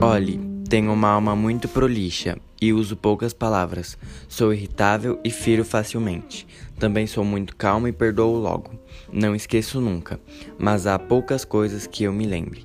Olhe, tenho uma alma muito prolixa e uso poucas palavras. Sou irritável e firo facilmente. Também sou muito calmo e perdoo logo. Não esqueço nunca, mas há poucas coisas que eu me lembre.